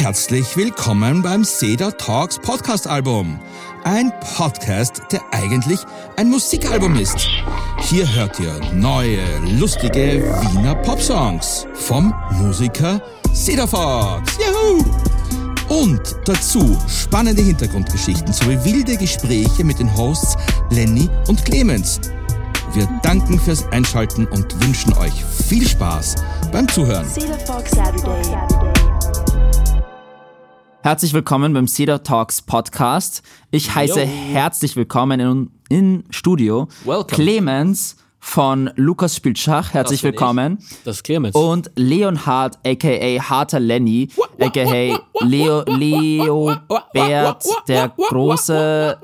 Herzlich willkommen beim Cedar Talks Podcast Album. Ein Podcast, der eigentlich ein Musikalbum ist. Hier hört ihr neue, lustige Wiener Popsongs vom Musiker Cedar Fox. Juhu! Und dazu spannende Hintergrundgeschichten sowie wilde Gespräche mit den Hosts Lenny und Clemens. Wir danken fürs Einschalten und wünschen euch viel Spaß beim Zuhören. Cedar Fox Saturday. Herzlich willkommen beim Cedar Talks Podcast. Ich heiße herzlich willkommen in, in Studio Welcome. Clemens von Lukas spielt Schach. Herzlich ich. willkommen. Das ist Clemens. Und Leonhard, aka Harter Lenny, aka Leo, Leobert, der große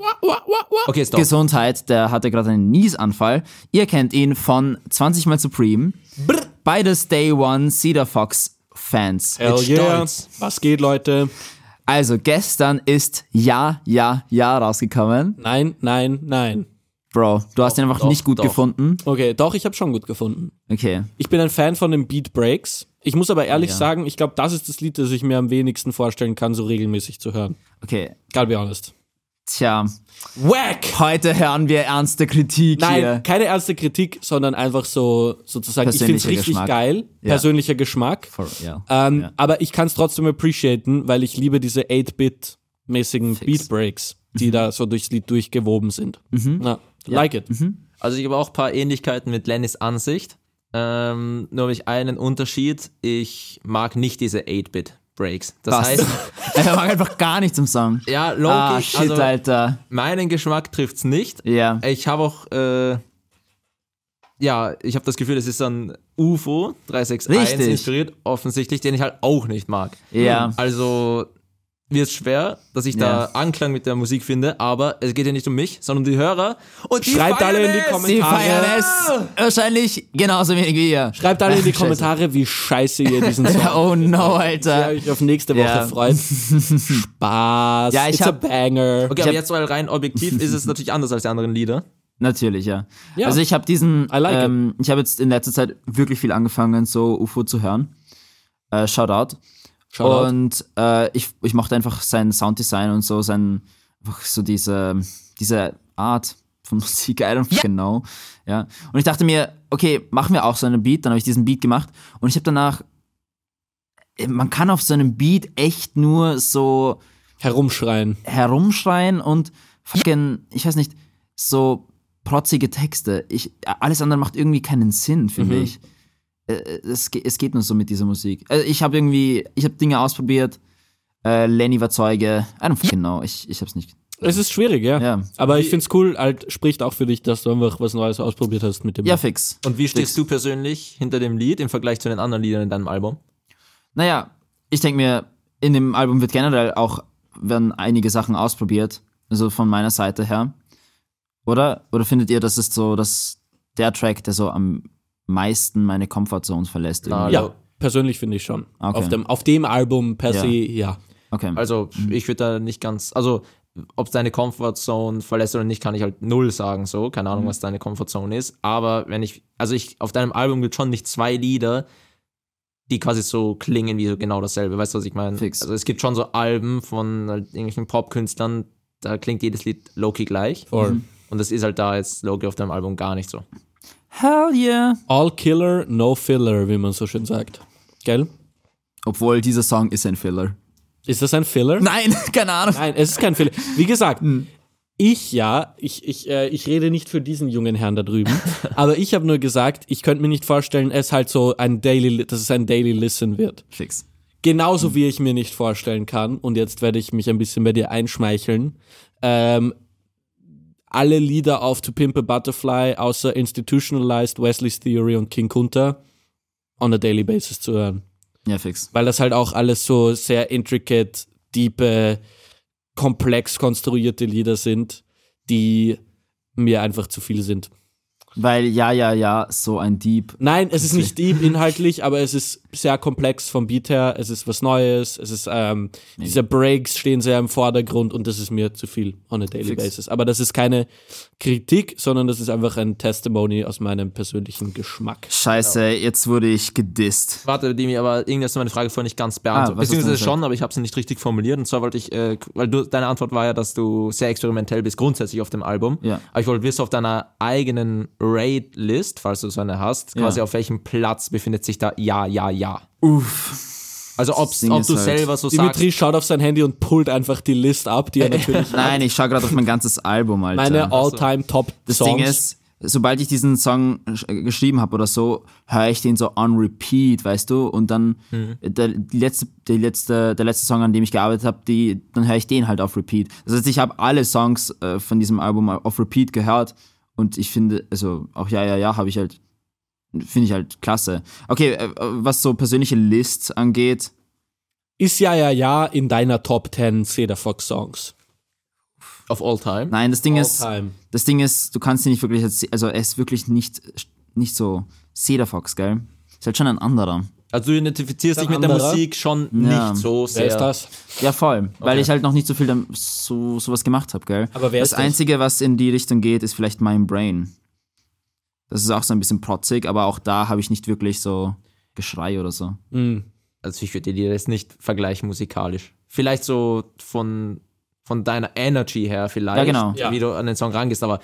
okay, stop. Gesundheit, der hatte gerade einen Niesanfall. Ihr kennt ihn von 20 Mal Supreme. Beides Day One Cedar Fox Fans. Hell yeah. Stolz. Was geht, Leute? Also gestern ist Ja, Ja, Ja rausgekommen. Nein, nein, nein. Bro, du hast ihn einfach doch, nicht gut doch. gefunden. Okay, doch, ich habe schon gut gefunden. Okay. Ich bin ein Fan von den Beat Breaks. Ich muss aber ehrlich Ja. sagen, ich glaube, das ist das Lied, das ich mir am wenigsten vorstellen kann, so regelmäßig zu hören. Okay. Gotta be honest. Tja, Whack! heute hören wir ernste Kritik Nein, hier. keine ernste Kritik, sondern einfach so, sozusagen, ich finde es richtig Geschmack. geil. Ja. Persönlicher Geschmack. For, ja. Ähm, Ja. Aber ich kann es trotzdem appreciaten, weil ich liebe diese 8-Bit-mäßigen Fix. Beat Breaks, die da so durchs Lied durchgewoben sind. Na, like it. Also ich habe auch ein paar Ähnlichkeiten mit Lennys Ansicht. Ähm, nur habe ich einen Unterschied. Ich mag nicht diese 8-Bit-Breaks. Das Was? heißt, er mag einfach gar nichts im Song. ja, Loki, Ah, shit, also Alter. meinen Geschmack trifft's nicht. Ja. Ich habe auch, äh, ja, ich habe das Gefühl, es ist ein UFO 361 Richtig. inspiriert, offensichtlich, den ich halt auch nicht mag. Ja. Also wird schwer, dass ich Ja. da Anklang mit der Musik finde, aber es geht ja nicht um mich, sondern um die Hörer. Und die Schreibt alle in die! Kommentare. Sie feiern es wahrscheinlich genauso wenig wie ihr. Schreibt alle in die Scheiße. Kommentare, wie scheiße ihr diesen Song Oh no, Alter. euch auf nächste Woche Ja. freut. Spaß. Ja, ich It's hab- a banger. Okay, aber jetzt mal rein objektiv ist es natürlich anders als die anderen Lieder. Natürlich, ja. Ja. Also ich habe diesen, I like it. ähm, ich habe jetzt in letzter Zeit wirklich viel angefangen, so UFO zu hören. Äh, Shoutout. Shoutout. Und äh, ich, ich mochte einfach sein Sounddesign und so, sein, einfach so diese, diese Art von Musik, I don't genau. Ja. Und ich dachte mir, okay, machen wir auch so einen Beat, dann habe ich diesen Beat gemacht und ich habe danach, äh, man kann auf so einem Beat echt nur so Herumschreien. herumschreien und fucking, ich weiß nicht, so protzige Texte. Ich, alles andere macht irgendwie keinen Sinn, finde Mhm. ich. Äh, Es, es geht nur so mit dieser Musik. Also ich habe irgendwie, ich habe Dinge ausprobiert. Äh, Lenny war Zeuge. I don't fucking know. Ich, ich hab's nicht. Es ist schwierig, ja. Ja. Aber ich find's cool, halt, spricht auch für dich, dass du einfach was Neues ausprobiert hast mit dem. Ja, fix. Und wie stehst du persönlich hinter dem Lied im Vergleich zu den anderen Liedern in deinem Album? Naja, ich denke mir, in dem Album wird generell auch, werden einige Sachen ausprobiert. Also von meiner Seite her. Oder? Oder findet ihr, das ist so, dass der Track, der so am meisten meine Comfortzone verlässt? Na, irgendwie? Ja, persönlich finde ich schon. Okay. Auf, dem, auf dem Album per Ja. se, ja. Okay. Also ich würde da nicht ganz, also ob deine Comfortzone verlässt oder nicht, kann ich halt null sagen, so. Keine Ahnung, was deine Comfortzone ist. Aber wenn ich, also ich, auf deinem Album gibt schon nicht zwei Lieder, die quasi so klingen wie so genau dasselbe. Weißt du, was ich meine? Fix. Also es gibt schon so Alben von halt irgendwelchen Popkünstlern, da klingt jedes Lied Loki gleich. Voll. Und das ist halt da jetzt Loki auf deinem Album gar nicht so. Hell yeah. All Killer, no Filler, wie man so schön sagt. Gell? Obwohl dieser Song ist ein Filler. Ist das ein Filler? Nein, keine Ahnung. Nein, es ist kein Filler. Wie gesagt, Hm. ich ja, ich, ich, äh, ich rede nicht für diesen jungen Herrn da drüben, aber ich habe nur gesagt, ich könnte mir nicht vorstellen, es halt so ein Daily, dass es ein Daily Listen wird. Fix. Genauso wie ich mir nicht vorstellen kann, und jetzt werde ich mich ein bisschen bei dir einschmeicheln, ähm, alle Lieder auf To Pimp a Butterfly außer Institutionalized, Wesley's Theory und King Kunta on a daily basis zu hören. Ja, fix. Weil das halt auch alles so sehr intricate, diepe, komplex konstruierte Lieder sind, die mir einfach zu viel sind. Weil ja, ja, ja, so ein Dieb. Nein, es ist nicht deep inhaltlich, aber es ist sehr komplex vom Beat her. Es ist was Neues. Es ist, ähm, diese Breaks stehen sehr im Vordergrund und das ist mir zu viel on a daily Fix. basis. Aber das ist keine Kritik, sondern das ist einfach ein Testimony aus meinem persönlichen Geschmack. Scheiße, jetzt wurde ich gedisst. Warte, Dimi, aber irgendwie hast du meine Frage vorhin nicht ganz Ah, beantwortet. du Beziehungsweise schon, aber ich habe sie nicht richtig formuliert. Und zwar wollte ich, äh, weil du, deine Antwort war ja, dass du sehr experimentell bist, grundsätzlich auf dem Album. Ja. Aber ich wollte wissen, auf deiner eigenen Raid-List, falls du so eine hast, quasi Ja. auf welchem Platz befindet sich da Ja, Ja, Ja. Uff. Also ob, ob du halt- selber so Dimitri schaut auf sein Handy und pullt einfach die List ab, die er natürlich Nein, ich schaue gerade auf mein ganzes Album, Alter. meine all-time top das Songs. Ding ist, sobald ich diesen Song sch- geschrieben habe oder so, höre ich den so on repeat, weißt du? Und dann der, die letzte, die letzte, der letzte Song, an dem ich gearbeitet habe, die, dann höre ich den halt auf repeat. Das heißt, ich habe alle Songs äh, von diesem Album auf repeat gehört und ich finde, also auch ja, ja, ja, habe ich halt, finde ich halt klasse. Okay, äh, was so persönliche Lists angeht, ist ja ja ja in deiner Top 10 Cedar Fox Songs. Of all time. nein, das Ding ist, All-time. das Ding ist, du kannst ihn nicht wirklich, als, also er ist wirklich nicht, nicht so Cedar Fox, gell? Ist halt schon ein anderer. Also du identifizierst dich mit der anderer? Musik schon Ja. nicht so sehr. Wer ist das? Ja, voll. Weil ich halt noch nicht so viel so sowas gemacht habe, gell? Aber wer das ist das? Einzige, was in die Richtung geht, ist vielleicht mein Brain. Das ist auch so ein bisschen protzig, aber auch da habe ich nicht wirklich so Geschrei oder so. Hm. Also ich würde dir das nicht vergleichen musikalisch. Vielleicht so von, von deiner Energy her vielleicht, Ja, genau. Ja. wie du an den Song rangehst, aber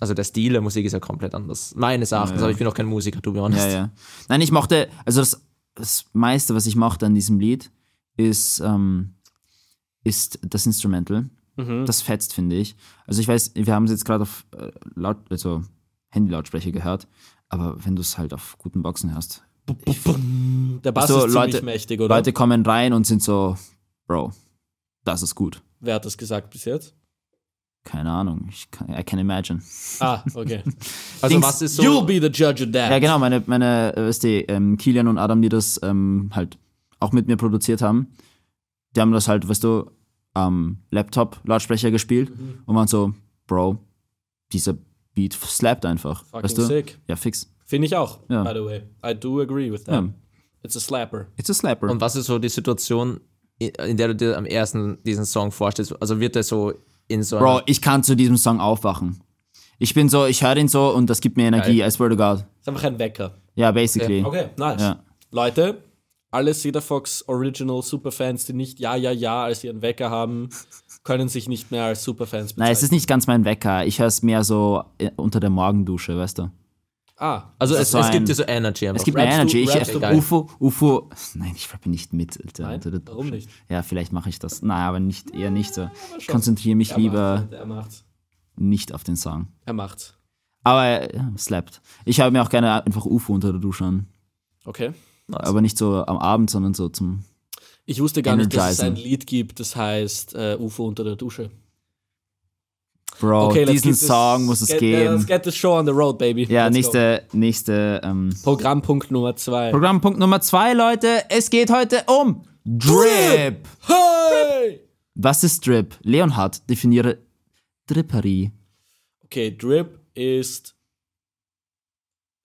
also der Stil der Musik ist ja komplett anders. Meines Erachtens, Ja, ja. aber ich bin auch kein Musiker, to be honest. Ja, ja. Nein, ich mochte, also das, das meiste, was ich mochte an diesem Lied, ist, ähm, ist das Instrumental. Mhm. Das fetzt, finde ich. Also ich weiß, wir haben es jetzt gerade auf äh, laut, also Handy-Lautsprecher gehört, aber wenn du es halt auf guten Boxen hörst, Der Bass So, ist ziemlich Leute- mächtig, oder? Leute kommen rein und sind so, Bro, das ist gut. Wer hat das gesagt bis jetzt? Keine Ahnung, ich kann, I can imagine. Ah, okay. Also Dings- was ist so... You'll be the judge of that. Ja, genau, meine, meine äh, weißt du, ähm, Kilian und Adam, die das ähm, halt auch mit mir produziert haben, die haben das halt, weißt du, am Laptop Lautsprecher gespielt und waren so, Bro, dieser Beat slappt einfach. Fucking weißt du? sick. Ja, fix. Finde ich auch, Ja. by the way. I do agree with that. Ja. It's a slapper. It's a slapper. Und was ist so die Situation, in der du dir am ersten diesen Song vorstellst? Also wird der so in so Bro, ich kann zu diesem Song aufwachen. Ich bin so, ich höre den so und das gibt mir Energie, I swear to God. Ist einfach ein Wecker. Ja, basically. Okay, nice. Ja. Leute, alle Cedar Fox Original Superfans, die nicht Ja, Ja, Ja als ihren Wecker haben, können sich nicht mehr als Superfans bezeichnen. Nein, es ist nicht ganz mein Wecker. Ich höre es mehr so äh, unter der Morgendusche, weißt du? Ah, also das es, so es ein- gibt dir so Energy einfach. Es gibt Rappst du- Energy. Ich, du geil? UFO, UFO. Nein, ich rappe nicht mit. Alter, Nein? der Warum nicht? Ja, vielleicht mache ich das. Nein, aber nicht, eher nicht so. Ich konzentriere mich er lieber Macht's, nicht auf den Song. Er macht's. Aber äh, ja, slappt. Ich habe mir auch gerne einfach UFO unter der Dusche an. Okay. Aber nicht so am Abend, sondern so zum. Ich wusste gar nicht, dass es ein Energizing. Lied gibt, das heißt äh, UFO unter der Dusche. Bro, Okay, diesen Song muss es get, geben. Let's get this show on the road, baby. ja, Let's nächste, nächste ähm. Programmpunkt Nummer zwei. Programmpunkt Nummer zwei, Leute. Es geht heute um Drip. hey! Was ist Drip? Leonhard, definiere Dripperie. Okay, Drip ist.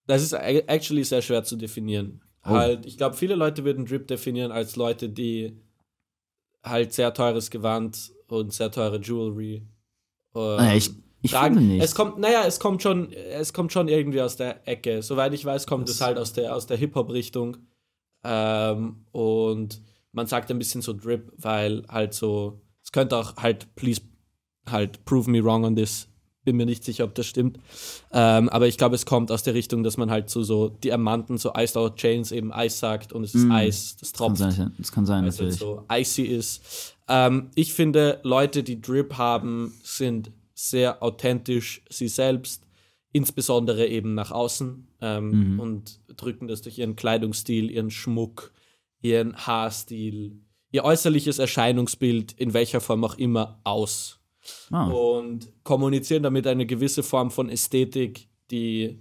Das ist ac- actually sehr schwer zu definieren. Oh. Halt, ich glaube, viele Leute würden Drip definieren als Leute, die halt sehr teures Gewand und sehr teure Jewelry. ähm, Naja, ich, ich tragen. finde nicht. Es kommt, naja, es kommt schon, es kommt schon irgendwie aus der Ecke. Soweit ich weiß, kommt es halt aus der, aus der Hip-Hop-Richtung. Ähm, und man sagt ein bisschen so Drip, weil halt so, es könnte auch halt, please, halt, prove me wrong on this. Bin mir nicht sicher, ob das stimmt. Ähm, aber ich glaube, es kommt aus der Richtung, dass man halt so, so Diamanten, so Iced Out Chains eben Eis sagt und es ist Eis, das kann tropft sein, das kann sein, weil es natürlich. so icy ist. Ähm, ich finde, Leute, die Drip haben, sind sehr authentisch sie selbst, insbesondere eben nach außen ähm, Mhm. und drücken das durch ihren Kleidungsstil, ihren Schmuck, ihren Haarstil, ihr äußerliches Erscheinungsbild, in welcher Form auch immer, aus Ah, und kommunizieren damit eine gewisse Form von Ästhetik, die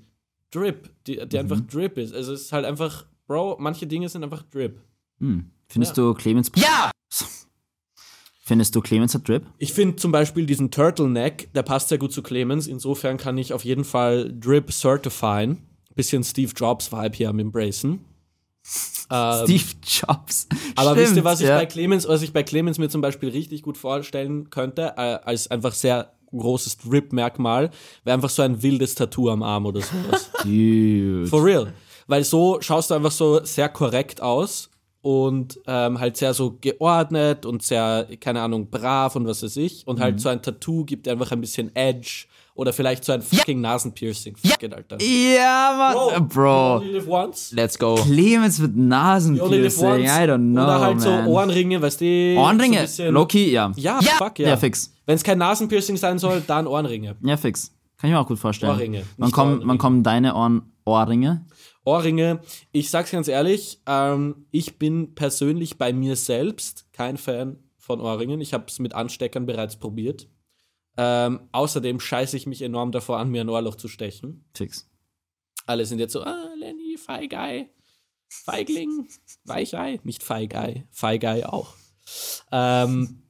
Drip, die, die einfach Mhm. Drip ist. Also es ist halt einfach, Bro, manche Dinge sind einfach Drip. hm. Findest Ja. du Clemens. Ja! Findest du Clemens hat Drip? Ich finde zum Beispiel diesen Turtleneck, der passt sehr gut zu Clemens. Insofern kann ich auf jeden Fall Drip certifyen. Bisschen Steve Jobs Vibe hier am Embracen. Ähm, Steve Jobs. Aber Stimmt, wisst ihr, was ich ja. bei Clemens, was ich bei Clemens mir zum Beispiel richtig gut vorstellen könnte, äh, als einfach sehr großes Drip-Merkmal, wäre einfach so ein wildes Tattoo am Arm oder sowas. Dude. For real. Weil so schaust du einfach so sehr korrekt aus und ähm, halt sehr so geordnet und sehr, keine Ahnung, brav und was weiß ich. Und Mhm. halt so ein Tattoo gibt dir einfach ein bisschen Edge oder vielleicht so ein fucking Nasenpiercing. Fuck it, Alter. Ja, Mann. Bro. only live once. Let's go. Clemens mit Nasenpiercing. once. I don't know, Oder halt so man. Ohrenringe, weißt du? Ohrenringe. So Loki, ja. Ja, fuck ja. Ja, fix. Wenn es kein Nasenpiercing sein soll, dann Ohrenringe. Ja, fix. Kann ich mir auch gut vorstellen. Ohrringe, Wann kommen, wann kommen deine Ohren, Ohrringe? Ohrringe, ich sag's ganz ehrlich, ähm, ich bin persönlich bei mir selbst kein Fan von Ohrringen. Ich habe es mit Ansteckern bereits probiert. Ähm, außerdem scheiße ich mich enorm davor an, mir ein Ohrloch zu stechen. Fix. Alle sind jetzt so, ah, Lenny, Feigei, Feigling, Weichei, nicht Feigei, Feigei auch. Ähm,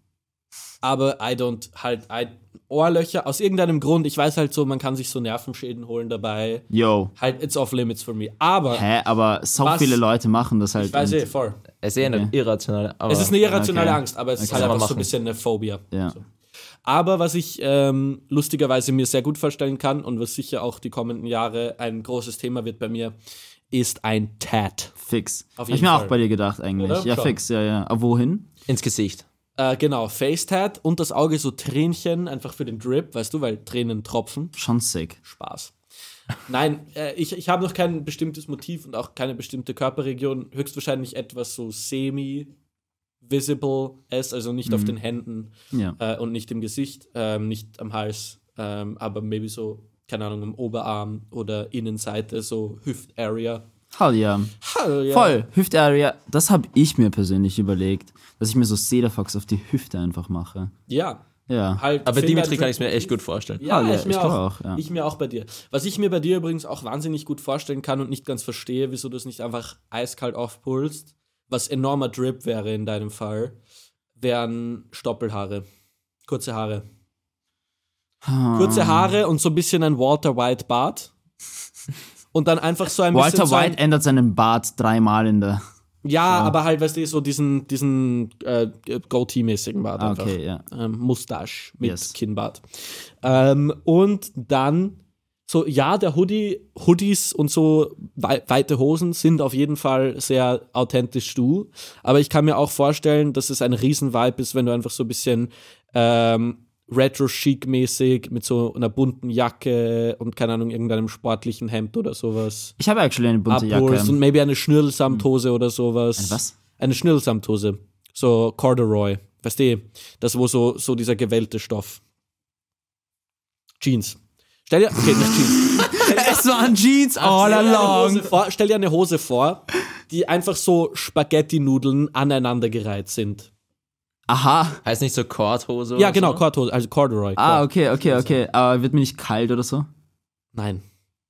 aber I don't halt, I, Ohrlöcher, aus irgendeinem Grund, ich weiß halt so, man kann sich so Nervenschäden holen dabei. Yo. Halt, it's off limits for me. Aber, Hä, aber so Was? viele Leute machen das halt. ich weiß eh, voll. Es ist eher eine irrationale. Aber Es ist eine irrationale Okay. Angst, aber es ist Okay. halt Kann man einfach so ein bisschen eine Phobia. Ja. So. Aber was ich ähm, lustigerweise mir sehr gut vorstellen kann und was sicher auch die kommenden Jahre ein großes Thema wird bei mir, ist ein Tat. Fix. Auf Hab ich mir auch bei dir gedacht eigentlich. Oder? Ja, Schon. fix, ja, ja. Aber wohin? ins Gesicht. Äh, genau, Face-Tat und das Auge so Tränchen, einfach für den Drip, weißt du, weil Tränen tropfen. Schon sick. Spaß. Nein, äh, ich, ich habe noch kein bestimmtes Motiv und auch keine bestimmte Körperregion. Höchstwahrscheinlich etwas so semi-visible ist, also nicht auf den Händen Ja. äh, und nicht im Gesicht, ähm, nicht am Hals, ähm, aber maybe so, keine Ahnung, im Oberarm oder Innenseite, so Hüft-Area. Hell ja. Hell ja. Voll. Hüftarea, das habe ich mir persönlich überlegt, dass ich mir so Cedarfox auf die Hüfte einfach mache. Ja. Ja. Halt Aber Dimitri kann ich mir echt gut vorstellen. Ja, ja, ich mir ich auch. auch, ja. Ich mir auch bei dir. Was ich mir bei dir übrigens auch wahnsinnig gut vorstellen kann und nicht ganz verstehe, wieso du es nicht einfach eiskalt aufpulst, was enormer Drip wäre in deinem Fall, wären Stoppelhaare. Kurze Haare. Kurze Haare und so ein bisschen ein Walter White Bart. Und dann einfach so ein Walter bisschen. so ein- White ändert seinen Bart dreimal in der. Ja, aber halt, weißt du, so diesen, diesen äh, Goatee-mäßigen Bart. Ah, einfach. okay, ja. ähm, Mustache mit Yes. Kinnbart. Ähm, und dann so, ja, der Hoodie, Hoodies und so wei weite Hosen sind auf jeden Fall sehr authentisch du. Aber ich kann mir auch vorstellen, dass es ein Riesen-Vibe ist, wenn du einfach so ein bisschen ähm, Retro-Chic-mäßig mit so einer bunten Jacke und keine Ahnung, irgendeinem sportlichen Hemd oder sowas Ich habe actually eine bunte abholst Jacke. und maybe eine Schnürlsamthose oder sowas. Eine was? Eine Schnürlsamthose. So Corduroy. Weißt du, das wo so, so dieser gewellte Stoff. Jeans. Stell dir, okay, nicht Jeans. es waren Jeans all Stell dir eine along. Hose vor, stell dir eine Hose vor, die einfach so Spaghetti-Nudeln aneinandergereiht sind. Aha. Heißt nicht so Korthose? Ja, oder genau, So? Corthose, also Corduroy. Ah, Cord. okay, okay, okay. Aber wird mir nicht kalt oder so? Nein,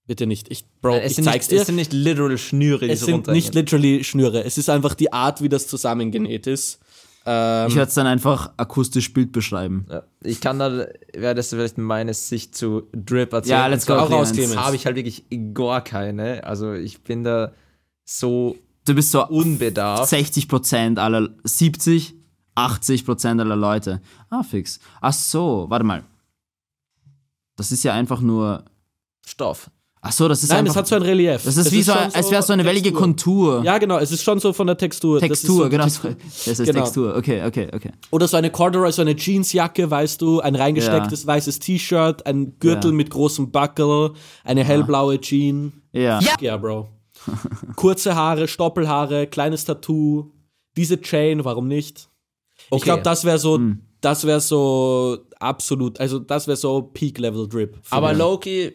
bitte nicht. Ich, Bro, Nein, es ich sind zeig's nicht, dir. Es sind nicht literal Schnüre, die Es so sind runterhängen. nicht literally Schnüre. Es ist einfach die Art, wie das zusammengenäht ist. Ähm, Ich werde es dann einfach akustisch Bild beschreiben. Ja, ich kann da, wäre das vielleicht meine Sicht zu Drip erzählen. Ja, let's go, Und zwar Clemens. Clemens. habe ich halt wirklich gar keine. Also ich bin da so Du bist so unbedarft. 60 Prozent aller, 70, 80 Prozent aller Leute. Ah, fix. Ach so, warte mal. Das ist ja einfach nur. Stoff. Ach so, das ist Nein, einfach. es hat so ein Relief. das ist Es wie so, schon ein, als wäre so eine wellige Textur. Kontur. Ja, genau, es ist schon so von der Textur. Das ist Textur, so die genau. Textur. Das ist Genau. Textur. Okay, okay, okay. Oder so eine Corduroy, so eine Jeansjacke, weißt du, ein reingestecktes weißes T-Shirt, ein Gürtel Ja. mit großem Buckle, eine hellblaue Jean. Ja. Ja, Bro. Kurze Haare, Stoppelhaare, kleines Tattoo, diese Chain, warum nicht? Ich Okay. glaube, das wäre so, Hm. das wäre so absolut, also das wäre so Peak-Level-Drip. Aber. Loki,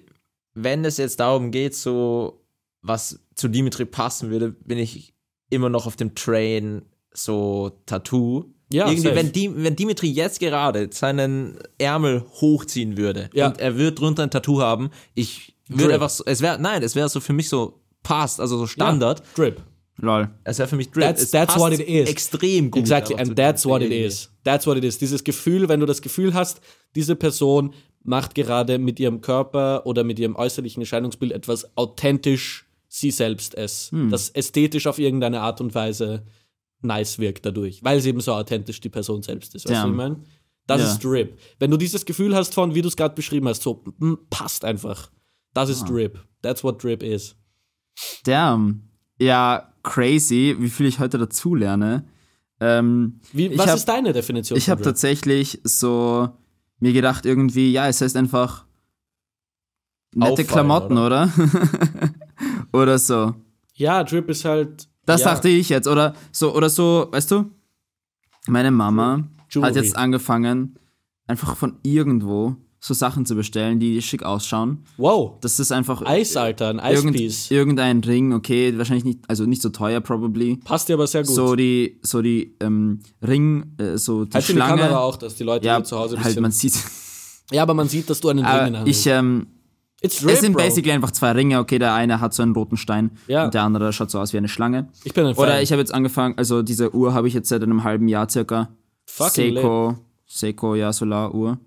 wenn es jetzt darum geht, so was zu Dimitri passen würde, bin ich immer noch auf dem Train so Tattoo. Ja, Irgendwie, wenn, Dim wenn Dimitri jetzt gerade seinen Ärmel hochziehen würde Ja. und er würde drunter ein Tattoo haben, ich würde Drip. einfach so, es wäre, nein, es wäre so für mich so passt, also so Standard. Ja, Drip. Lol. Es wäre für mich Drip. That's- es that's passt what it is. Extrem gut. Exactly, and that's what it is. That's what it is. Dieses Gefühl, wenn du das Gefühl hast, diese Person macht gerade mit ihrem Körper oder mit ihrem äußerlichen Erscheinungsbild etwas authentisch sie selbst es. Hm. Das ästhetisch auf irgendeine Art und Weise nice wirkt dadurch, weil sie eben so authentisch die Person selbst ist. Weißt Ja. du, ich meine? Das Ja. ist Drip. Wenn du dieses Gefühl hast von, wie du es gerade beschrieben hast, so mm, passt einfach. Das ist Ah. Drip. That's what Drip is. Damn. Ja, crazy, wie viel ich heute dazu lerne. Ähm, Wie, was hab- ist deine Definition ich habe tatsächlich so mir gedacht, irgendwie, ja, es heißt einfach nette Auffallen, Klamotten, oder? oder so. Ja, Drip ist halt. Das ja, dachte ich jetzt. Oder so, oder so, weißt du? Meine Mama Jewelry. hat jetzt angefangen, einfach von irgendwo so Sachen zu bestellen, die schick ausschauen. Wow. Das ist einfach Eis, Alter, ein irgend, Eispiece. irgendein Ring, okay, wahrscheinlich nicht, also nicht so teuer, probably. Passt dir aber sehr gut. So die, so die ähm, Ring, äh, so die halt in die Schlange. Kamera auch, dass die Leute ja, hier zu Hause ein halt man sieht. ja, aber man sieht, dass du einen Ring in Hand ich, hast. ähm, It's Drip, es sind Bro. basically einfach zwei Ringe. Okay, der eine hat so einen roten Stein Ja. und der andere schaut so aus wie eine Schlange. Ich bin ein Fan. Oder ich habe jetzt angefangen, also diese Uhr habe ich jetzt seit einem halben Jahr circa. Fucking Seiko, Seiko, ja, Solaruhr.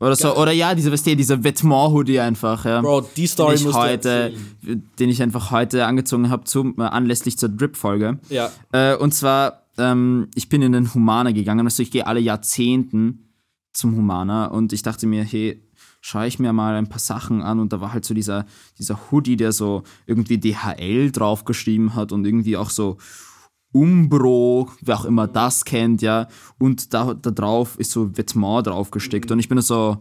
Oder so, oder ja, diese, weißt du, dieser Vêtement-Hoodie einfach, ja. Bro, die Story den ich heute, den ich einfach heute angezogen habe, zum, äh, anlässlich zur Drip-Folge. Ja. Äh, und zwar, ähm, ich bin in den Humana gegangen, also ich gehe alle Jahrzehnten zum Humana und ich dachte mir, hey, schaue ich mir mal ein paar Sachen an und da war halt so dieser, dieser Hoodie, der so irgendwie DHL draufgeschrieben hat und irgendwie auch so Umbro, wer auch immer das kennt, ja, und da, da drauf ist so Vêtement draufgesteckt und ich bin so,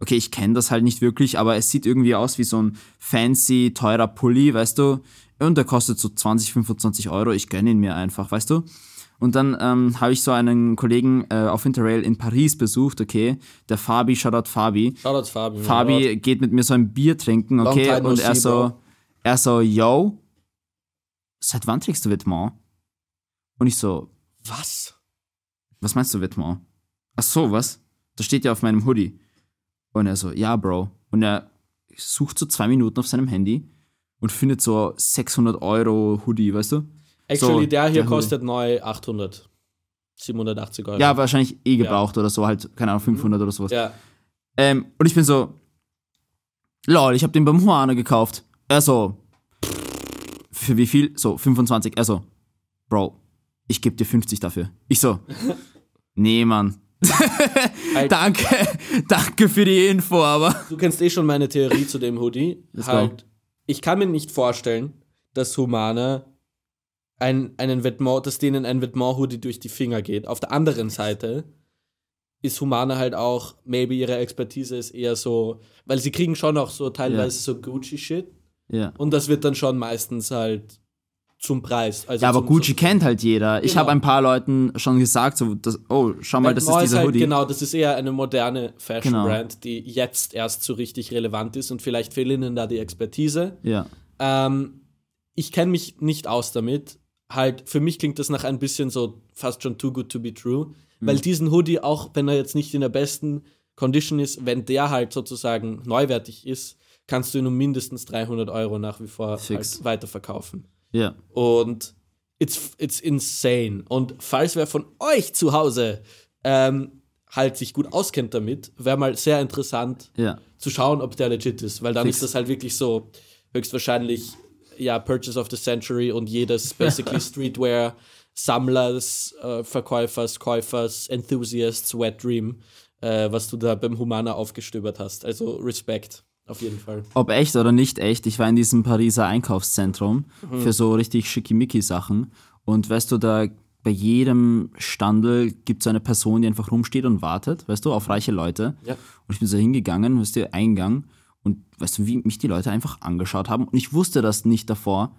okay, ich kenne das halt nicht wirklich, aber es sieht irgendwie aus wie so ein fancy, teurer Pulli, weißt du, und der kostet so 20, 25 Euro, ich gönne ihn mir einfach, weißt du. Und dann ähm, habe ich so einen Kollegen äh, auf Interrail in Paris besucht, okay, der Fabi, Shoutout Fabi. Shoutout Fabi. Fabi Lord. geht mit mir so ein Bier trinken, okay, und er so, er so, yo, seit wann trägst du Vêtement? Und ich so, Was? was meinst du Vêtement? Ach so, was? Das steht ja auf meinem Hoodie. Und er so, ja, Bro. Und er sucht so zwei Minuten auf seinem Handy und findet so 600 Euro Hoodie, weißt du? Actually, So, der hier der Hoodie. kostet neu 800. 780 Euro. Ja, wahrscheinlich eh gebraucht oder so, halt, keine Ahnung, 500 oder sowas. Ja. Ähm, und ich bin so, lol, ich habe den beim Juana gekauft. Er so, für wie viel? So, 25. Er so, Bro, ich gebe dir 50 dafür. Ich so, nee, Mann. Danke, danke für die Info, aber. Du kennst eh schon meine Theorie zu dem Hoodie. Halt, ich kann mir nicht vorstellen, dass Humana ein, einen Vêtement, dass denen ein Vêtement-Hoodie durch die Finger geht. Auf der anderen Seite ist Humana halt auch, maybe ihre Expertise ist eher so, weil sie kriegen schon auch so teilweise so Gucci-Shit Ja. und das wird dann schon meistens halt zum Preis. Also Ja, aber zum, Gucci zum, kennt halt jeder. Ich Genau. habe ein paar Leuten schon gesagt, so, das, oh, schau mal, das ist Vêtement dieser halt, Hoodie. Genau, das ist eher eine moderne Genau. Fashion-Brand, die jetzt erst so richtig relevant ist und vielleicht fehlt ihnen da die Expertise. Ja. Ähm, ich kenne mich nicht aus damit. Halt, für mich klingt das nach ein bisschen so fast schon too good to be true. Mhm. Weil diesen Hoodie, auch wenn er jetzt nicht in der besten Condition ist, wenn der halt sozusagen neuwertig ist, kannst du ihn um mindestens 300 Euro nach wie vor halt weiterverkaufen. Ja. Und it's, it's insane. Und falls wer von euch zu Hause ähm, halt sich gut auskennt damit, wäre mal sehr interessant Ja. zu schauen, ob der legit ist, weil dann Fix. ist das halt wirklich so höchstwahrscheinlich ja Purchase of the Century und jedes basically Streetwear Sammlers, äh, Verkäufers, Käufers, Enthusiasts Wet Dream, äh, was du da beim Humana aufgestöbert hast. Also Respekt auf jeden Fall. Ob echt oder nicht echt, ich war in diesem Pariser Einkaufszentrum Mhm. für so richtig schickimicki-Sachen. Und weißt du, da bei jedem Standel gibt es eine Person, die einfach rumsteht und wartet, weißt du, auf reiche Leute. Ja. Und ich bin so hingegangen, weißt du, Eingang. Und weißt du, wie mich die Leute einfach angeschaut haben. Und ich wusste das nicht davor.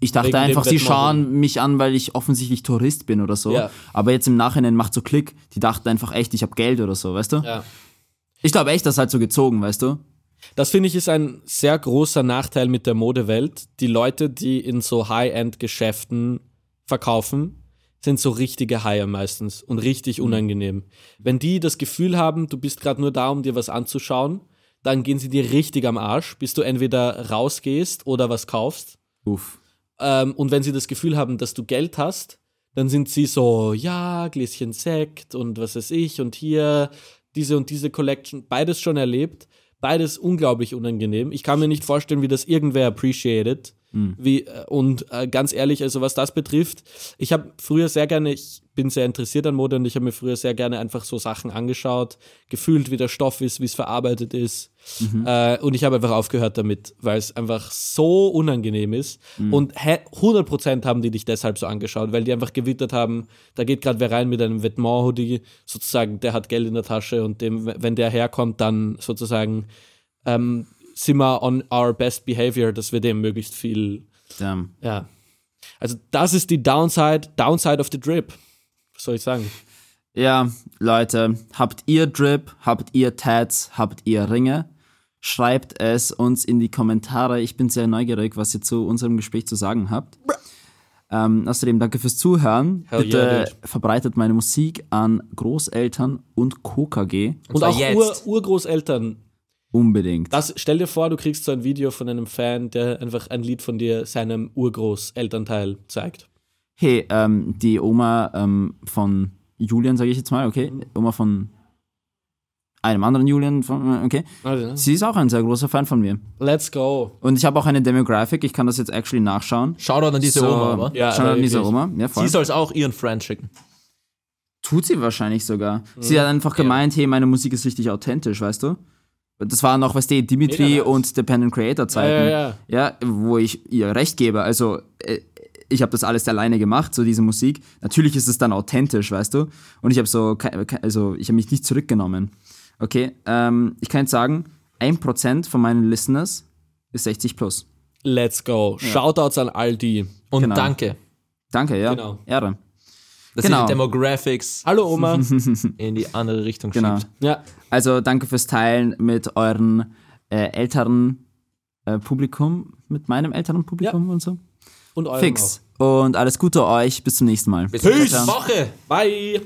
Ich dachte Mhm. Wegen einfach, sie schauen mich an, weil ich offensichtlich Tourist bin oder so. Ja. Aber jetzt im Nachhinein macht so Klick. Die dachten einfach echt, ich habe Geld oder so, weißt du? Ja. Ich glaube echt, das halt so gezogen, weißt du? Das finde ich ist ein sehr großer Nachteil mit der Modewelt. Die Leute, die in so High-End-Geschäften verkaufen, sind so richtige Haie meistens und richtig unangenehm. Wenn die das Gefühl haben, du bist gerade nur da, um dir was anzuschauen, dann gehen sie dir richtig am Arsch, bis du entweder rausgehst oder was kaufst. Uff. Ähm, und wenn sie das Gefühl haben, dass du Geld hast, dann sind sie so, ja, Gläschen Sekt und was weiß ich und hier diese und diese Collection, beides schon erlebt, beides unglaublich unangenehm. Ich kann mir nicht vorstellen, wie das irgendwer appreciated. Wie, äh, und äh, ganz ehrlich, also was das betrifft, ich habe früher sehr gerne, ich bin sehr interessiert an Mode und ich habe mir früher sehr gerne einfach so Sachen angeschaut, gefühlt, wie der Stoff ist, wie es verarbeitet ist. Äh, und ich habe einfach aufgehört damit, weil es einfach so unangenehm ist. Und hä- 100% haben die dich deshalb so angeschaut, weil die einfach gewittert haben, da geht gerade wer rein mit einem Vêtement-Hoodie, sozusagen, der hat Geld in der Tasche und dem, wenn der herkommt, dann sozusagen ähm, sind wir on our best behavior, dass wir dem möglichst viel Damn. ja. Also das ist die Downside, Downside of the Drip. Soll ich sagen? Ja, Leute, habt ihr Drip, habt ihr Tats, habt ihr Ringe? Schreibt es uns in die Kommentare. Ich bin sehr neugierig, was ihr zu unserem Gespräch zu sagen habt. Ähm, außerdem danke fürs Zuhören. Hell Bitte yeah, verbreitet meine Musik an Großeltern und KKG. Und zwar auch. Ur Unbedingt. Urgroßeltern. Das, stell dir vor, du kriegst so ein Video von einem Fan, der einfach ein Lied von dir seinem Urgroßelternteil zeigt. Hey, ähm, die Oma ähm, von Julian, sage ich jetzt mal, okay? Oma von einem anderen Julian, von, okay? Also, Sie ist auch ein sehr großer Fan von mir. let's go. Und ich habe auch eine Demographic, ich kann das jetzt actually nachschauen. Shoutout an diese So, Oma, aber. Ja, Schau aber an diese. Oma. Ja, voll. Sie soll es auch ihren Friend schicken. Tut sie wahrscheinlich sogar. Sie hat einfach gemeint, hey, meine Musik ist richtig authentisch, weißt du? Das war noch, weißt du, Dimitri Mega nice. und Dependent Creator Zeiten. Ja, ja, ja. wo ich ihr recht gebe. Also, äh, ich habe das alles alleine gemacht, so diese Musik. Natürlich ist es dann authentisch, weißt du? Und ich habe so, also, ich habe mich nicht zurückgenommen. Okay, ähm, ich kann jetzt sagen, 1% von meinen Listeners ist 60 plus. Let's go. Shoutouts an all die. Und Genau. danke, Danke, ja. Genau. Ehre. dass Genau. die Demographics Hallo Oma. in die andere Richtung Genau. schiebt. ja. Also danke fürs Teilen mit euren äh, älteren äh, Publikum, mit meinem älteren Publikum und so. Und Fix. Und alles Gute euch. Bis zum nächsten Mal. Bis nächste Woche. auch. Bye.